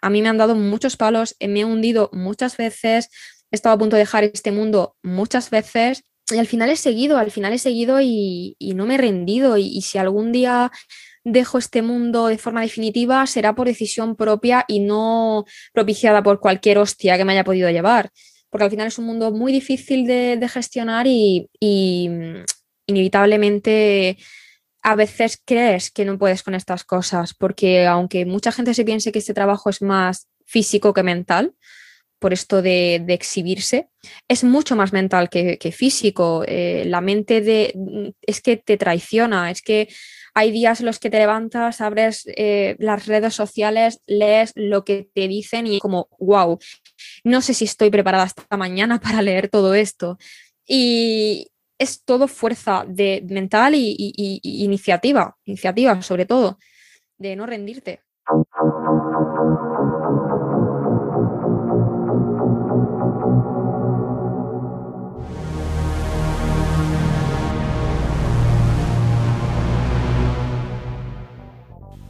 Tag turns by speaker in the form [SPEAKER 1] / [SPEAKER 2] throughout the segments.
[SPEAKER 1] A mí me han dado muchos palos, me he hundido muchas veces, he estado a punto de dejar este mundo muchas veces y al final he seguido, al final he seguido y, no me he rendido. Y, si algún día dejo este mundo de forma definitiva, será por decisión propia y no propiciada por cualquier hostia que me haya podido llevar. Porque al final es un mundo muy difícil de, gestionar y, mm, inevitablemente a veces crees que no puedes con estas cosas, porque aunque mucha gente se piense que este trabajo es más físico que mental, por esto de, exhibirse, es mucho más mental que, físico. Eh, la mente de, es que te traiciona, es que hay días en los que te levantas, abres eh, las redes sociales, lees lo que te dicen y como, wow, no sé si estoy preparada esta mañana para leer todo esto. Y es todo fuerza de mental y, iniciativa, iniciativa sobre todo, de no rendirte.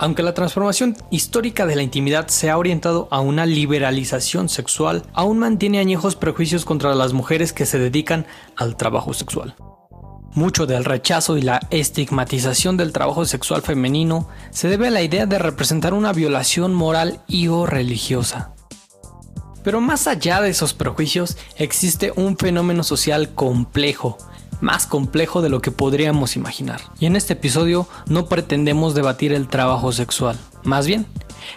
[SPEAKER 2] Aunque la transformación histórica de la intimidad se ha orientado a una liberalización sexual, aún mantiene añejos prejuicios contra las mujeres que se dedican al trabajo sexual. Mucho del rechazo y la estigmatización del trabajo sexual femenino se debe a la idea de representar una violación moral y o religiosa. Pero más allá de esos prejuicios existe un fenómeno social complejo más complejo de lo que podríamos imaginar. Y en este episodio no pretendemos debatir el trabajo sexual, más bien,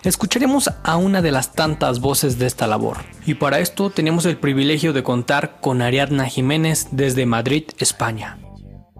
[SPEAKER 2] escucharemos a una de las tantas voces de esta labor. Y para esto tenemos el privilegio de contar con Ariadna Jiménez desde Madrid, España.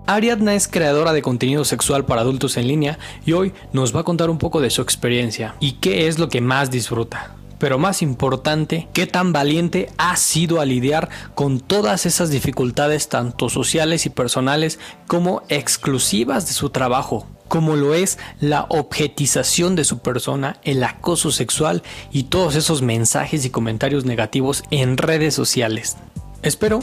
[SPEAKER 2] Ariadna es creadora de contenido sexual para adultos en línea y hoy nos va a contar un poco de su experiencia y qué es lo que más disfruta pero más importante, qué tan valiente ha sido a lidiar con todas esas dificultades tanto sociales y personales como exclusivas de su trabajo como lo es la objetización de su persona, el acoso sexual y todos esos mensajes y comentarios negativos en redes sociales. Espero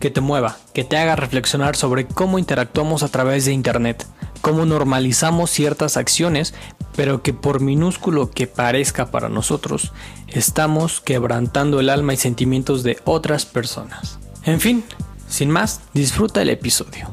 [SPEAKER 2] que te mueva, que te haga reflexionar sobre cómo interactuamos a través de Internet, cómo normalizamos ciertas acciones, pero que por minúsculo que parezca para nosotros, estamos quebrantando el alma y sentimientos de otras personas. En fin, sin más, disfruta el episodio.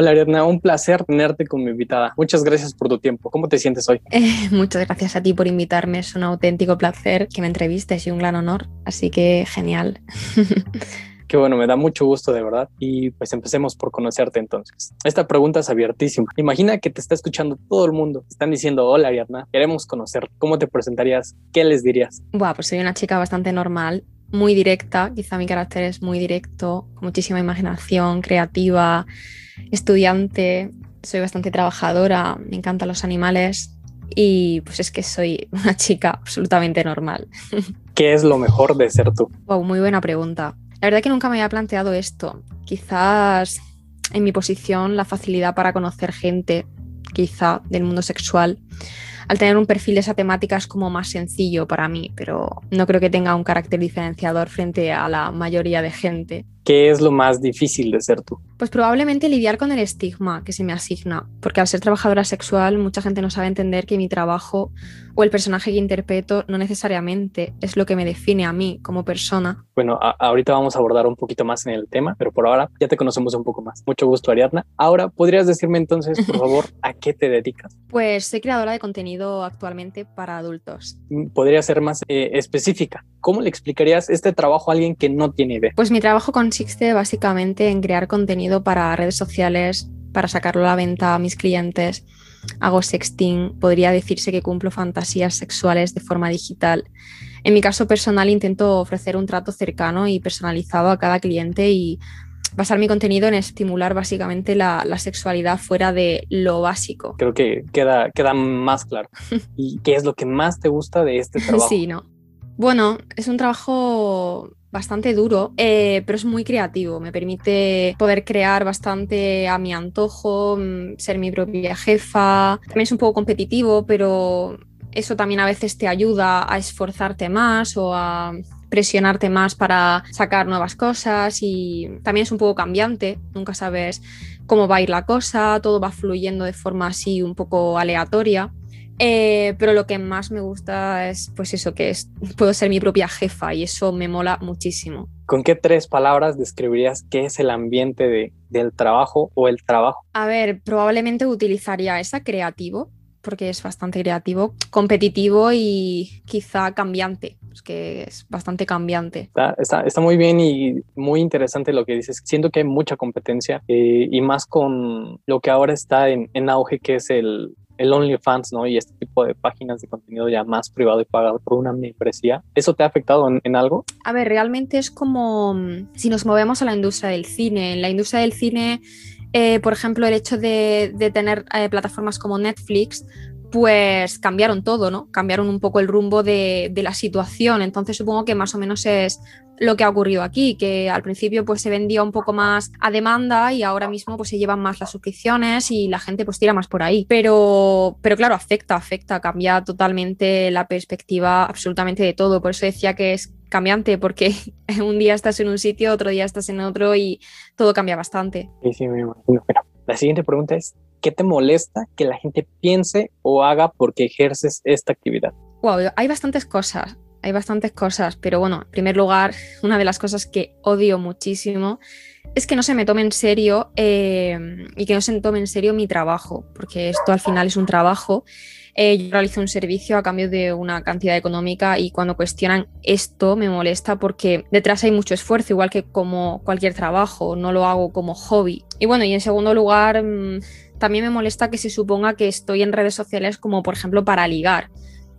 [SPEAKER 2] Hola Ariadna, un placer tenerte como invitada. Muchas gracias por tu tiempo. ¿Cómo te sientes hoy?
[SPEAKER 1] Eh, muchas gracias a ti por invitarme. Es un auténtico placer que me entrevistes y un gran honor. Así que genial.
[SPEAKER 2] Qué bueno, me da mucho gusto de verdad. Y pues empecemos por conocerte entonces. Esta pregunta es abiertísima. Imagina que te está escuchando todo el mundo. Están diciendo, hola Ariadna, queremos conocer. ¿Cómo te presentarías? ¿Qué les dirías?
[SPEAKER 1] Buah, pues soy una chica bastante normal, muy directa. Quizá mi carácter es muy directo, con muchísima imaginación, creativa, estudiante. Soy bastante trabajadora, me encantan los animales, y pues es que soy una chica absolutamente normal.
[SPEAKER 2] ¿Qué es lo mejor de ser tú?
[SPEAKER 1] Wow, muy buena pregunta. La verdad que nunca me había planteado esto. Quizás en mi posición la facilidad para conocer gente, quizá del mundo sexual, al tener un perfil de esa temática es como más sencillo para mí, pero no creo que tenga un carácter diferenciador frente a la mayoría de gente.
[SPEAKER 2] ¿Qué es lo más difícil de ser tú?
[SPEAKER 1] Pues probablemente lidiar con el estigma que se me asigna, porque al ser trabajadora sexual mucha gente no sabe entender que mi trabajo o el personaje que interpreto no necesariamente es lo que me define a mí como persona.
[SPEAKER 2] Bueno, ahorita vamos a abordar un poquito más en el tema, pero por ahora ya te conocemos un poco más. Mucho gusto, Ariadna. Ahora, ¿podrías decirme entonces, por favor, a qué te dedicas?
[SPEAKER 1] Pues soy creadora de contenido actualmente para adultos.
[SPEAKER 2] ¿Podría ser más eh, específica? ¿Cómo le explicarías este trabajo a alguien que no tiene idea?
[SPEAKER 1] Pues mi trabajo consiste básicamente en crear contenido para redes sociales, para sacarlo a la venta a mis clientes. Hago sexting, podría decirse que cumplo fantasías sexuales de forma digital. En mi caso personal intento ofrecer un trato cercano y personalizado a cada cliente y basar mi contenido en estimular básicamente la, sexualidad fuera de lo básico.
[SPEAKER 2] Creo que queda, queda más claro. ¿Y qué es lo que más te gusta de este trabajo?
[SPEAKER 1] Sí, ¿no? Bueno, es un trabajo bastante duro, eh, pero es muy creativo. Me permite poder crear bastante a mi antojo, mm, ser mi propia jefa. También es un poco competitivo, pero eso también a veces te ayuda a esforzarte más o a presionarte más para sacar nuevas cosas y también es un poco cambiante, nunca sabes cómo va a ir la cosa, todo va fluyendo de forma así un poco aleatoria Eh, pero lo que más me gusta es, pues eso, que es, puedo ser mi propia jefa y eso me mola muchísimo.
[SPEAKER 2] ¿Con qué tres palabras describirías qué es el ambiente de, del trabajo o el trabajo?
[SPEAKER 1] A ver, probablemente utilizaría esa creativo, porque es bastante creativo, competitivo y quizá cambiante, pues que es bastante cambiante.
[SPEAKER 2] Está, está, muy bien y muy interesante lo que dices. Siento que hay mucha competencia eh, y más con lo que ahora está en, en auge, que es el, el OnlyFans, ¿no? Y este tipo de páginas de contenido ya más privado y pagado por una membresía. ¿Eso te ha afectado en, algo?
[SPEAKER 1] A ver, realmente es como mm, si nos movemos a la industria del cine. En la industria del cine, eh, por ejemplo, el hecho de, tener eh, plataformas como Netflix, pues cambiaron todo, ¿no? Cambiaron un poco el rumbo de, la situación. Entonces supongo que más o menos es lo que ha ocurrido aquí, que al principio pues se vendía un poco más a demanda y ahora mismo pues se llevan más las suscripciones y la gente pues tira más por ahí. Pero, pero claro, afecta, afecta, cambia totalmente la perspectiva absolutamente de todo. Por eso decía que es cambiante, porque un día estás en un sitio, otro día estás en otro y todo cambia bastante.
[SPEAKER 2] Sí, sí, me imagino. la siguiente pregunta es, ¿qué te molesta que la gente piense o haga porque ejerces esta actividad?
[SPEAKER 1] Wow, hay bastantes cosas hay bastantes cosas, pero bueno, en primer lugar, una de las cosas que odio muchísimo es que no se me tome en serio eh, y que no se me tome en serio mi trabajo, porque esto al final es un trabajo. Eh, yo realizo un servicio a cambio de una cantidad económica y cuando cuestionan esto me molesta porque detrás hay mucho esfuerzo, igual que como cualquier trabajo, no lo hago como hobby. Y bueno, y en segundo lugar, mm, también me molesta que se suponga que estoy en redes sociales como por ejemplo para ligar.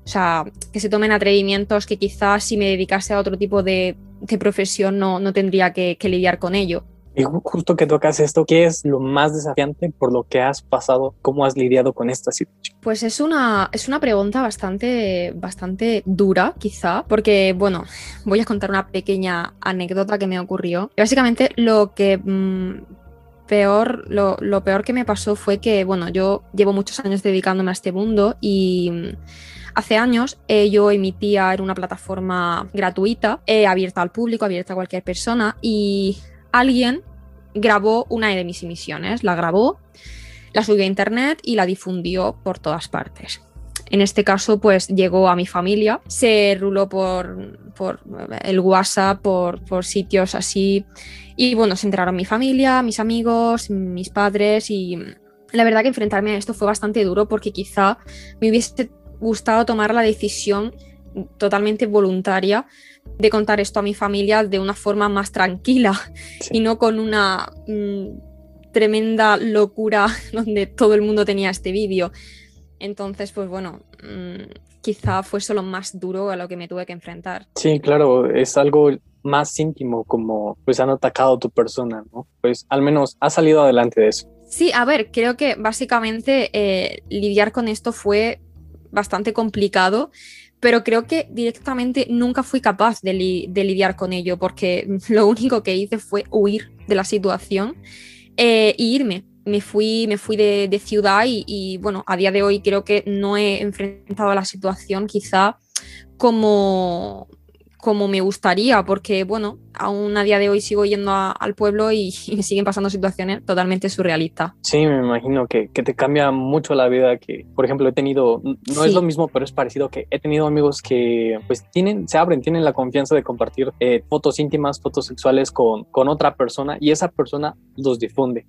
[SPEAKER 1] O sea, que se tomen atrevimientos que quizás si me dedicase a otro tipo de, profesión no, no tendría que, lidiar con ello.
[SPEAKER 2] Y justo que tocas esto, ¿qué es lo más desafiante por lo que has pasado? ¿Cómo has lidiado con esta situación?
[SPEAKER 1] Pues es una, es una pregunta bastante, bastante dura, quizá, porque, bueno, voy a contar una pequeña anécdota que me ocurrió. Y básicamente lo que mm, lo, peor que me pasó fue que, bueno, yo llevo muchos años dedicándome a este mundo y Hace años eh, yo emitía en una plataforma gratuita, eh, abierta al público, abierta a cualquier persona, y alguien grabó una de mis emisiones, la grabó, la subió a internet y la difundió por todas partes. En este caso, pues llegó a mi familia, se ruló por, por el WhatsApp, por, por, sitios así. Y bueno, se enteraron mi familia, mis amigos, mis padres. Y la verdad que enfrentarme a esto fue bastante duro porque quizá me hubiese gustado tomar la decisión totalmente voluntaria de contar esto a mi familia de una forma más tranquila y no con una mm, tremenda locura donde todo el mundo tenía este vídeo. Entonces, pues bueno, mm, quizá fue lo más duro a lo que me tuve que enfrentar.
[SPEAKER 2] Sí, claro, es algo más íntimo como pues han atacado a tu persona, ¿no? Pues al menos ha salido adelante de eso.
[SPEAKER 1] Sí, a ver, creo que básicamente eh, lidiar con esto fue bastante complicado, pero creo que directamente nunca fui capaz de, lidiar con ello porque lo único que hice fue huir de la situación e irme. Me fui, me fui de, ciudad y, y, bueno, a día de hoy creo que no he enfrentado a la situación quizá como como me gustaría, porque bueno, aún a día de hoy sigo yendo al pueblo y, me siguen pasando situaciones totalmente surrealistas.
[SPEAKER 2] Sí, me imagino que, que, te cambia mucho la vida, que por ejemplo he tenido, no es lo mismo, pero es parecido, que he tenido amigos que pues tienen, se abren, tienen la confianza de compartir eh, fotos íntimas, fotos sexuales con, con otra persona y esa persona los difunde.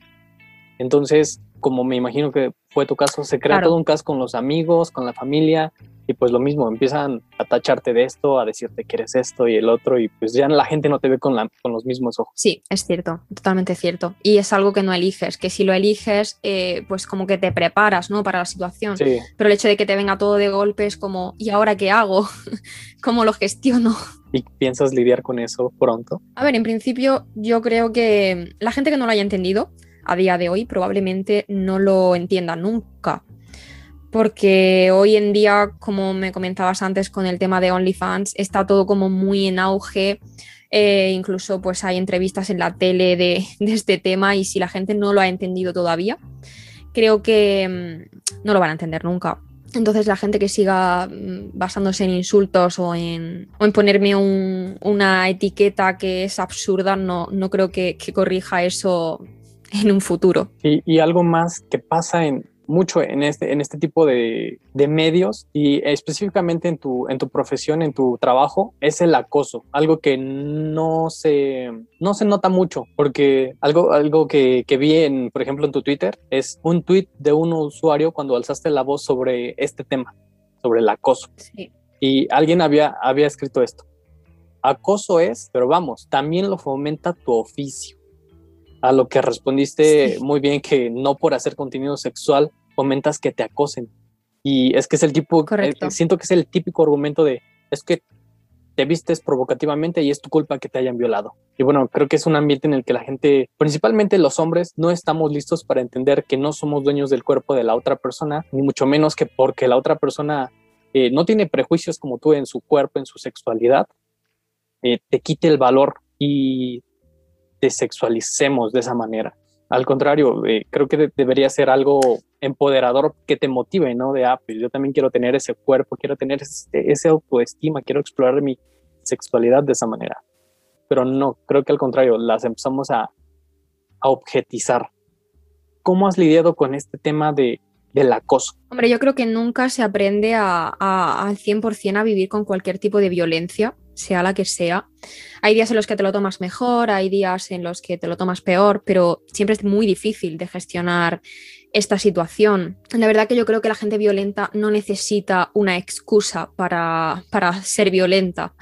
[SPEAKER 2] Entonces, como me imagino que fue tu caso, se crea todo un caso con los amigos, con la familia, y pues lo mismo, empiezan a tacharte de esto, a decirte que eres esto y el otro, y pues ya la gente no te ve con, la, con los mismos ojos.
[SPEAKER 1] Sí, es cierto, totalmente cierto. Y es algo que no eliges, que si lo eliges, eh, pues como que te preparas, ¿no? Para la situación. Pero el hecho de que te venga todo de golpe es como, ¿y ahora qué hago? ¿Cómo lo gestiono?
[SPEAKER 2] ¿Y piensas lidiar con eso pronto?
[SPEAKER 1] A ver, en principio yo creo que la gente que no lo haya entendido, a día de hoy probablemente no lo entienda nunca. Porque hoy en día, como me comentabas antes con el tema de OnlyFans, está todo como muy en auge. Eh, incluso pues hay entrevistas en la tele de, este tema y si la gente no lo ha entendido todavía, creo que mm, no lo van a entender nunca. Entonces la gente que siga mm, basándose en insultos o en, ponerme una etiqueta que es absurda, no, no creo que corrija eso en un futuro.
[SPEAKER 2] Y, y, algo más que pasa en mucho en este, en este tipo de, de, medios y específicamente en tu, en tu profesión, en tu trabajo, es el acoso, algo que no se, no se nota mucho, porque algo, algo que, que vi, en, por ejemplo, en tu Twitter, es un tweet de un usuario cuando alzaste la voz sobre este tema, sobre el acoso. Sí. Y alguien había, había escrito esto. Acoso es, pero vamos, también lo fomenta tu oficio. A lo que respondiste muy bien que no por hacer contenido sexual fomentas que te acosen. Y es que es el tipo, eh, siento que es el típico argumento de, es que te vistes provocativamente y es tu culpa que te hayan violado. Y bueno, creo que es un ambiente en el que la gente, principalmente los hombres, no estamos listos para entender que no somos dueños del cuerpo de la otra persona, ni mucho menos que porque la otra persona eh, no tiene prejuicios como tú en su cuerpo, en su sexualidad, eh, te quite el valor y sexualicemos de esa manera. Al contrario, eh, creo que debería ser algo empoderador que te motive, ¿no? De, ah, pues yo también quiero tener ese cuerpo, quiero tener ese, ese autoestima, quiero explorar mi sexualidad de esa manera. Pero no, creo que al contrario, las empezamos a, a objetizar. ¿Cómo has lidiado con este tema de del acoso.
[SPEAKER 1] Hombre, yo creo que nunca se aprende a, al 100% a vivir con cualquier tipo de violencia, sea la que sea. Hay días en los que te lo tomas mejor, hay días en los que te lo tomas peor, pero siempre es muy difícil de gestionar esta situación. La verdad que yo creo que la gente violenta no necesita una excusa para, para ser violenta.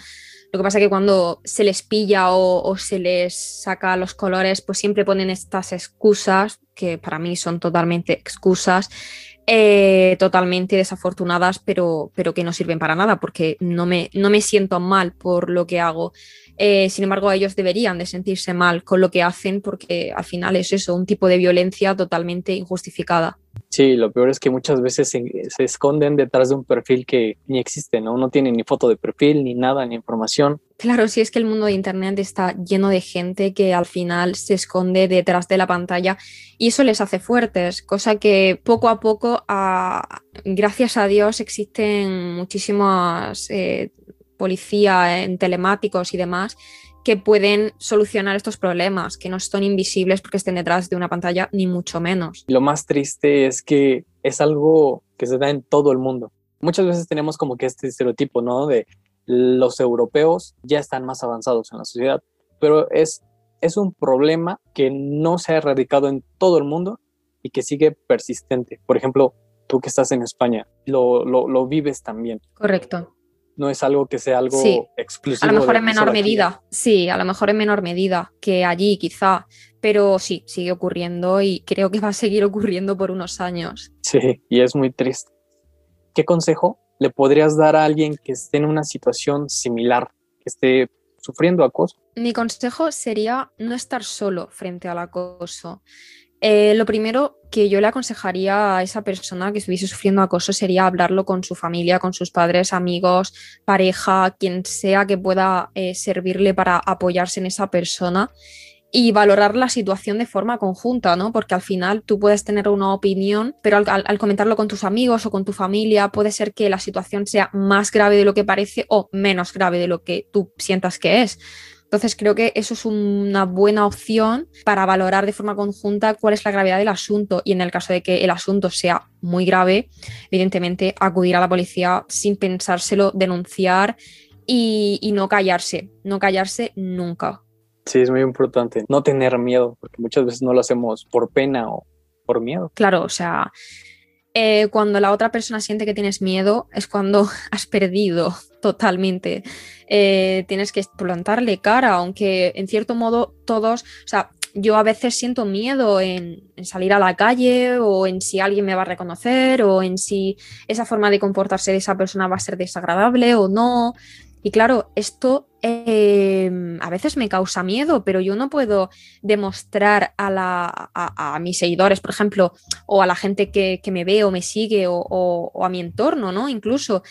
[SPEAKER 1] Lo que pasa es que cuando se les pilla o, se les saca los colores, pues siempre ponen estas excusas, que para mí son totalmente excusas, eh, totalmente desafortunadas, pero, pero que no sirven para nada, porque no me, no me siento mal por lo que hago. Eh, sin embargo, ellos deberían de sentirse mal con lo que hacen, porque al final es eso, un tipo de violencia totalmente injustificada.
[SPEAKER 2] Sí, lo peor es que muchas veces se, esconden detrás de un perfil que ni existe, ¿no? No tiene ni foto de perfil, ni nada, ni información.
[SPEAKER 1] Claro, sí es que el mundo de Internet está lleno de gente que al final se esconde detrás de la pantalla y eso les hace fuertes, cosa que poco a poco, gracias a Dios, existen muchísimas eh, policías en telemáticos y demás que pueden solucionar estos problemas, que no son invisibles porque estén detrás de una pantalla, ni mucho menos.
[SPEAKER 2] Lo más triste es que es algo que se da en todo el mundo. Muchas veces tenemos como que este estereotipo, ¿no? De los europeos ya están más avanzados en la sociedad, pero es, es un problema que no se ha erradicado en todo el mundo y que sigue persistente. Por ejemplo, tú que estás en España, lo, lo, lo vives también.
[SPEAKER 1] Correcto
[SPEAKER 2] no es algo que sea algo exclusivo.
[SPEAKER 1] A lo mejor en menor medida, sí, a lo mejor en menor medida que allí quizá, pero sí, sigue ocurriendo y creo que va a seguir ocurriendo por unos años.
[SPEAKER 2] Sí, y es muy triste. ¿Qué consejo le podrías dar a alguien que esté en una situación similar, que esté sufriendo acoso?
[SPEAKER 1] Mi consejo sería no estar solo frente al acoso. Eh, lo primero que yo le aconsejaría a esa persona que estuviese sufriendo acoso sería hablarlo con su familia, con sus padres, amigos, pareja, quien sea que pueda eh, servirle para apoyarse en esa persona y valorar la situación de forma conjunta, ¿no? Porque al final tú puedes tener una opinión, pero al, comentarlo con tus amigos o con tu familia, puede ser que la situación sea más grave de lo que parece o menos grave de lo que tú sientas que es. Entonces creo que eso es una buena opción para valorar de forma conjunta cuál es la gravedad del asunto y en el caso de que el asunto sea muy grave, evidentemente acudir a la policía sin pensárselo, denunciar y, no callarse, no callarse nunca.
[SPEAKER 2] Sí, es muy importante no tener miedo, porque muchas veces no lo hacemos por pena o por miedo.
[SPEAKER 1] Claro, o sea, eh, cuando la otra persona siente que tienes miedo es cuando has perdido totalmente. Eh, tienes que plantarle cara, aunque en cierto modo todos, o sea, yo a veces siento miedo en, salir a la calle o en si alguien me va a reconocer o en si esa forma de comportarse de esa persona va a ser desagradable o no. Y claro, esto em, a veces me causa miedo, pero yo no puedo demostrar a, mis seguidores, por ejemplo, o a la gente que, me ve o me sigue o, o, a mi entorno, ¿no? Incluso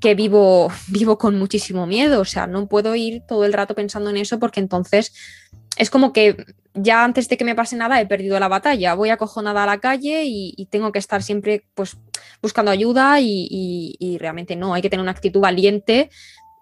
[SPEAKER 1] que vivo, vivo con muchísimo miedo, o sea, no puedo ir todo el rato pensando en eso porque entonces es como que ya antes de que me pase nada he perdido la batalla, voy acojonada a la calle y, tengo que estar siempre pues buscando ayuda y, y, realmente no, hay que tener una actitud valiente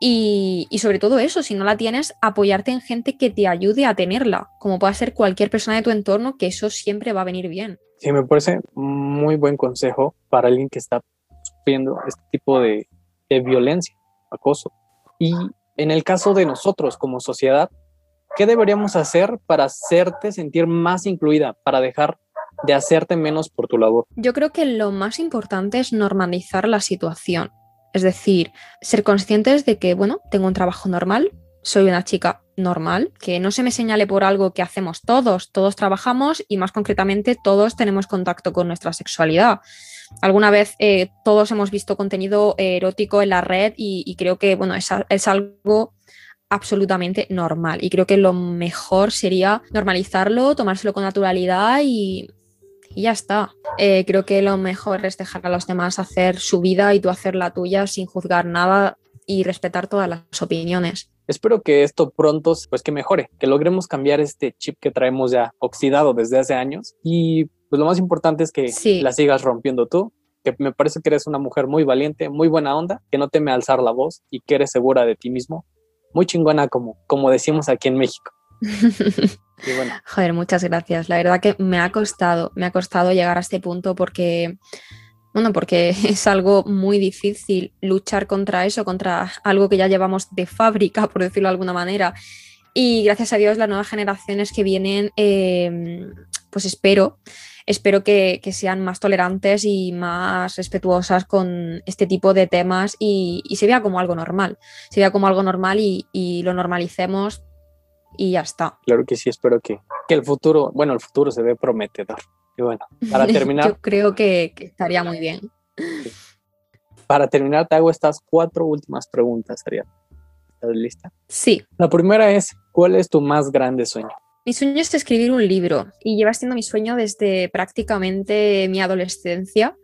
[SPEAKER 1] y, sobre todo eso, si no la tienes, apoyarte en gente que te ayude a tenerla, como pueda ser cualquier persona de tu entorno, que eso siempre va a venir bien.
[SPEAKER 2] Sí, me parece muy buen consejo para alguien que está sufriendo este tipo de, de violencia, acoso. Y en el caso de nosotros como sociedad, ¿qué deberíamos hacer para hacerte sentir más incluida, para dejar de hacerte menos por tu labor?
[SPEAKER 1] Yo creo que lo más importante es normalizar la situación. Es decir, ser conscientes de que, bueno, tengo un trabajo normal, soy una chica normal, que no se me señale por algo que hacemos todos, todos trabajamos y más concretamente todos tenemos contacto con nuestra sexualidad. Alguna vez eh, todos hemos visto contenido erótico en la red y, creo que bueno, es algo absolutamente normal y creo que lo mejor sería normalizarlo, tomárselo con naturalidad y, y ya está. Eh, creo que lo mejor es dejar a los demás hacer su vida y tú hacer la tuya sin juzgar nada y respetar todas las opiniones.
[SPEAKER 2] Espero que esto pronto, pues que mejore, que logremos cambiar este chip que traemos ya oxidado desde hace años y pues lo más importante es que la sigas rompiendo tú, que me parece que eres una mujer muy valiente, muy buena onda, que no teme alzar la voz y que eres segura de ti mismo, muy chingona como, como decimos aquí en México.
[SPEAKER 1] Joder, muchas gracias. La verdad que me ha costado, me ha costado llegar a este punto porque, bueno, porque es algo muy difícil luchar contra eso, contra algo que ya llevamos de fábrica, por decirlo de alguna manera. Y gracias a Dios, las nuevas generaciones que vienen, em, pues espero, espero que, sean más tolerantes y más respetuosas con este tipo de temas y, se vea como algo normal. Se vea como algo normal y, y lo normalicemos y ya está.
[SPEAKER 2] Claro que sí, espero que, que el futuro, bueno, el futuro se ve prometedor. Y bueno, para terminar.
[SPEAKER 1] Yo creo que, estaría muy bien.
[SPEAKER 2] Para terminar, te hago estas cuatro últimas preguntas, Ariel. ¿Estás lista?
[SPEAKER 1] Sí.
[SPEAKER 2] La primera es, ¿cuál es tu más grande sueño?
[SPEAKER 1] Mi sueño es escribir un libro y lleva siendo mi sueño desde prácticamente mi adolescencia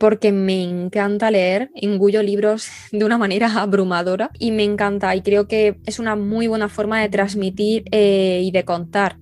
[SPEAKER 1] porque me encanta leer, engullo libros de una manera abrumadora y me encanta y creo que es una muy buena forma de transmitir eh, y de contar,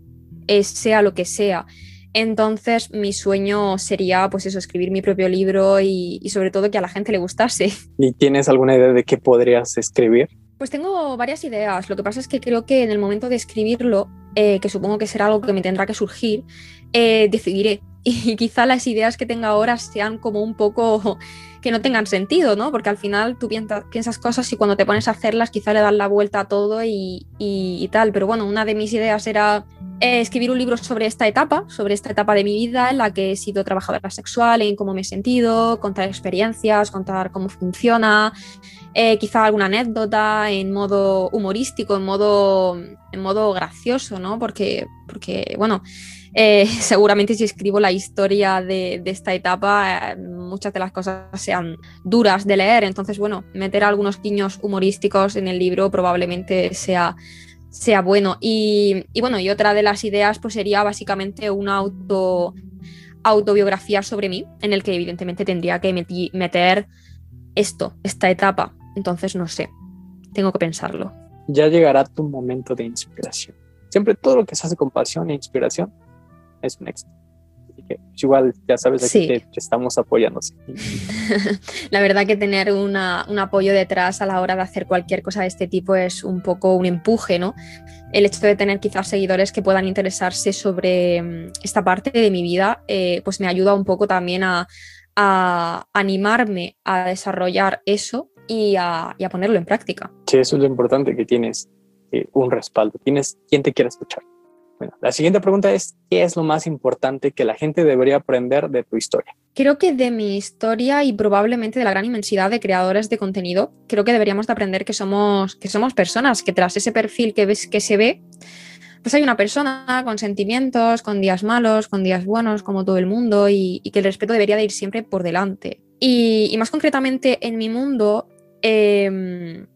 [SPEAKER 1] eh, sea lo que sea. Entonces mi sueño sería pues eso, escribir mi propio libro y, y sobre todo que a la gente le gustase.
[SPEAKER 2] ¿Y tienes alguna idea de qué podrías escribir?
[SPEAKER 1] Pues tengo varias ideas. Lo que pasa es que creo que en el momento de escribirlo, eh, que supongo que será algo que me tendrá que surgir, eh, decidiré. Y quizá las ideas que tenga ahora sean como un poco que no tengan sentido, ¿no? Porque al final tú piensas, cosas y cuando te pones a hacerlas quizá le das la vuelta a todo y, tal. Pero bueno, una de mis ideas era eh, escribir un libro sobre esta etapa, sobre esta etapa de mi vida en la que he sido trabajadora sexual, en cómo me he sentido, contar experiencias, contar cómo funciona, eh, quizá alguna anécdota en modo humorístico, en modo, en modo gracioso, ¿no? Porque, porque bueno, eh, seguramente si escribo la historia de, esta etapa, eh, muchas de las cosas sean duras de leer. Entonces, bueno, meter algunos guiños humorísticos en el libro probablemente sea, sea bueno. Y, bueno, y otra de las ideas pues sería básicamente una auto, autobiografía sobre mí, en el que evidentemente tendría que meter esto, esta etapa. Entonces, no sé, tengo que pensarlo.
[SPEAKER 2] Ya llegará tu momento de inspiración. Siempre todo lo que se hace con pasión e inspiración es un éxito. Así que pues, igual ya sabes aquí que te, estamos apoyando.
[SPEAKER 1] la verdad que tener un apoyo detrás a la hora de hacer cualquier cosa de este tipo es un poco un empuje, ¿no? El hecho de tener quizás seguidores que puedan interesarse sobre mm, esta parte de mi vida, eh, pues me ayuda un poco también a, animarme a desarrollar eso y a, ponerlo en práctica.
[SPEAKER 2] Sí, eso es lo importante, que tienes eh, un respaldo, tienes quien te quiera escuchar. Bueno, la siguiente pregunta es, ¿qué es lo más importante que la gente debería aprender de tu historia?
[SPEAKER 1] Creo que de mi historia y probablemente de la gran inmensidad de creadores de contenido, creo que deberíamos de aprender que somos, que somos personas, que tras ese perfil que, ves, que se ve, pues hay una persona con sentimientos, con días malos, con días buenos, como todo el mundo, y, que el respeto debería de ir siempre por delante. Y, más concretamente en mi mundo, em,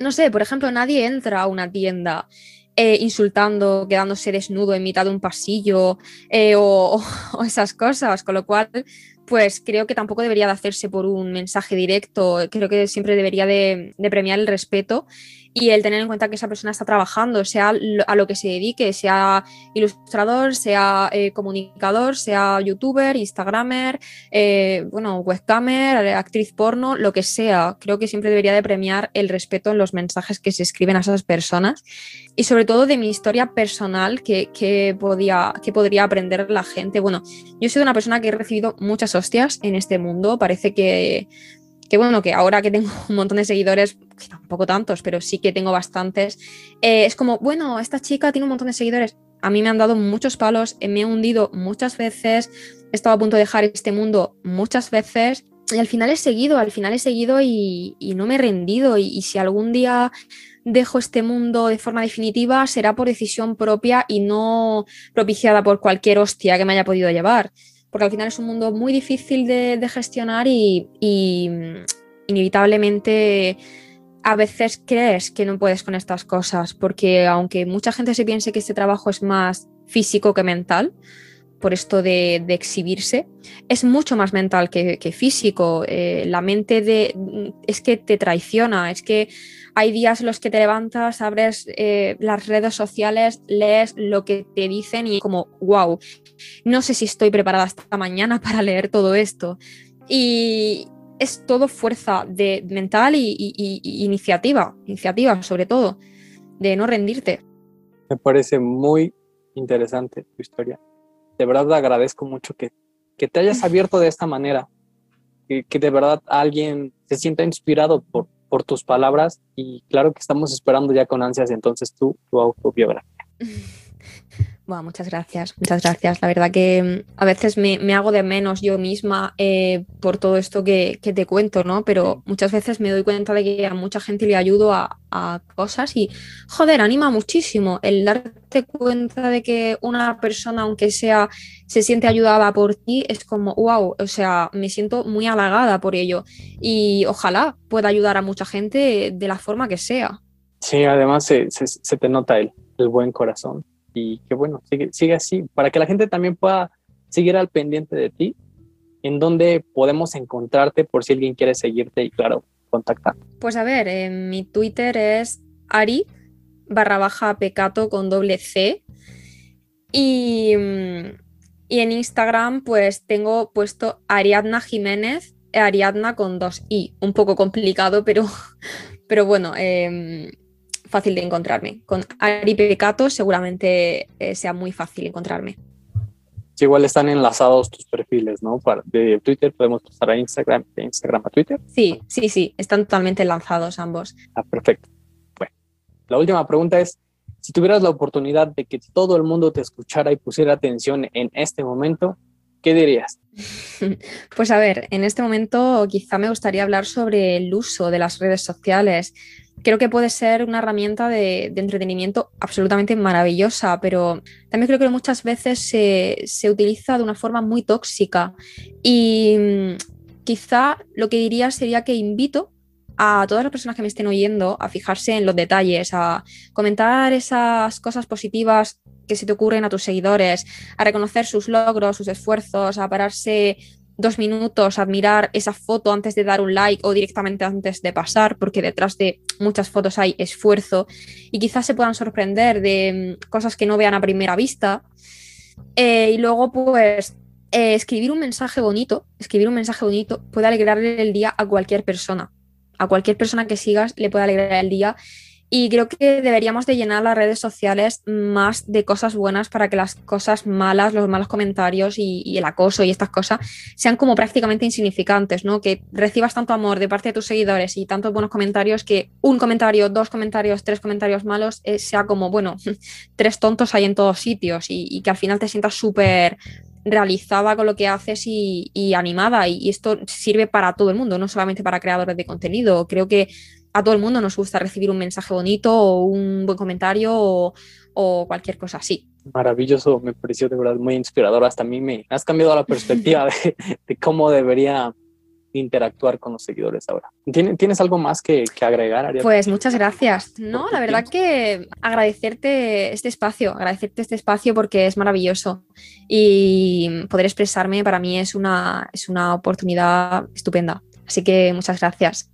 [SPEAKER 1] no sé, por ejemplo, nadie entra a una tienda eh, insultando, quedándose desnudo en mitad de un pasillo eh, o, esas cosas, con lo cual pues creo que tampoco debería de hacerse por un mensaje directo, creo que siempre debería de, premiar el respeto y el tener en cuenta que esa persona está trabajando, sea a lo que se dedique, sea ilustrador, sea eh, comunicador, sea youtuber, instagramer, eh, bueno, webcamer, actriz porno, lo que sea. Creo que siempre debería de premiar el respeto en los mensajes que se escriben a esas personas y sobre todo de mi historia personal que, que, podía, que podría aprender la gente. Bueno, yo soy una persona que he recibido muchas hostias en este mundo, parece que que bueno, que ahora que tengo un montón de seguidores, tampoco tantos, pero sí que tengo bastantes, eh, es como, bueno, esta chica tiene un montón de seguidores. A mí me han dado muchos palos, me he hundido muchas veces, he estado a punto de dejar este mundo muchas veces y al final he seguido, al final he seguido y, no me he rendido. Y, y, si algún día dejo este mundo de forma definitiva, será por decisión propia y no propiciada por cualquier hostia que me haya podido llevar porque al final es un mundo muy difícil de, gestionar y, mm, inevitablemente a veces crees que no puedes con estas cosas, porque aunque mucha gente se piense que este trabajo es más físico que mental, por esto de, exhibirse, es mucho más mental que, físico. Eh, la mente de, es que te traiciona, es que hay días en los que te levantas, abres eh, las redes sociales, lees lo que te dicen y como, wow, no sé si estoy preparada esta mañana para leer todo esto. Y es todo fuerza de mental y, y iniciativa, iniciativa sobre todo, de no rendirte.
[SPEAKER 2] Me parece muy interesante tu historia de verdad te agradezco mucho que, que te hayas abierto de esta manera, que, que, de verdad alguien se sienta inspirado por, por tus palabras y claro que estamos esperando ya con ansias entonces tu, tu autobiografía.
[SPEAKER 1] Bueno, muchas gracias, muchas gracias. La verdad que mm, a veces me, hago de menos yo misma eh, por todo esto que, te cuento, ¿no? Pero muchas veces me doy cuenta de que a mucha gente le ayudo a, cosas y, joder, anima muchísimo el darte cuenta de que una persona, aunque sea, se siente ayudada por ti, es como, wow, o sea, me siento muy halagada por ello y ojalá pueda ayudar a mucha gente de la forma que sea.
[SPEAKER 2] Sí, además se, te nota el, el buen corazón y que bueno, sigue, así, para que la gente también pueda seguir al pendiente de ti, en donde podemos encontrarte por si alguien quiere seguirte y claro, contactar.
[SPEAKER 1] Pues a ver, en mi Twitter es Ari barra baja pecato con doble C y, y en Instagram pues tengo puesto Ariadna Jiménez, Ariadna con dos I, un poco complicado, pero, pero bueno, eh, fácil de encontrarme. Con Ari Pecato seguramente eh, sea muy fácil encontrarme.
[SPEAKER 2] igual están enlazados tus perfiles, ¿no? de Twitter podemos pasar a Instagram, de Instagram a Twitter.
[SPEAKER 1] Sí, sí, sí, están totalmente lanzados ambos.
[SPEAKER 2] Ah, perfecto. Bueno, la última pregunta es, si tuvieras la oportunidad de que todo el mundo te escuchara y pusiera atención en este momento, ¿qué dirías?
[SPEAKER 1] Pues a ver, en este momento quizá me gustaría hablar sobre el uso de las redes sociales, creo que puede ser una herramienta de, entretenimiento absolutamente maravillosa, pero también creo que muchas veces se, utiliza de una forma muy tóxica. Y mm, quizá lo que diría sería que invito a todas las personas que me estén oyendo a fijarse en los detalles, a comentar esas cosas positivas que se te ocurren a tus seguidores, a reconocer sus logros, sus esfuerzos, a pararse dos minutos admirar esa foto antes de dar un like o directamente antes de pasar, porque detrás de muchas fotos hay esfuerzo y quizás se puedan sorprender de mm, cosas que no vean a primera vista. Eh, y luego, pues, eh, escribir un mensaje bonito, escribir un mensaje bonito puede alegrarle el día a cualquier persona. A cualquier persona que sigas le puede alegrar el día y creo que deberíamos de llenar las redes sociales más de cosas buenas para que las cosas malas, los malos comentarios y, el acoso y estas cosas sean como prácticamente insignificantes, ¿no? Que recibas tanto amor de parte de tus seguidores y tantos buenos comentarios que un comentario, dos comentarios, tres comentarios malos eh, sea como, bueno, tres tontos hay en todos sitios y, que al final te sientas súper realizada con lo que haces y, animada. y, esto sirve para todo el mundo, no solamente para creadores de contenido. Creo que a todo el mundo nos gusta recibir un mensaje bonito o un buen comentario o, cualquier cosa así.
[SPEAKER 2] Maravilloso, me pareció de verdad muy inspirador. Hasta a mí me has cambiado la perspectiva de, cómo debería interactuar con los seguidores ahora. ¿Tienes algo más que, agregar, Ariadna?
[SPEAKER 1] Pues muchas gracias. No, la verdad que agradecerte este espacio, agradecerte este espacio porque es maravilloso y poder expresarme para mí es una, es una oportunidad estupenda. Así que muchas gracias.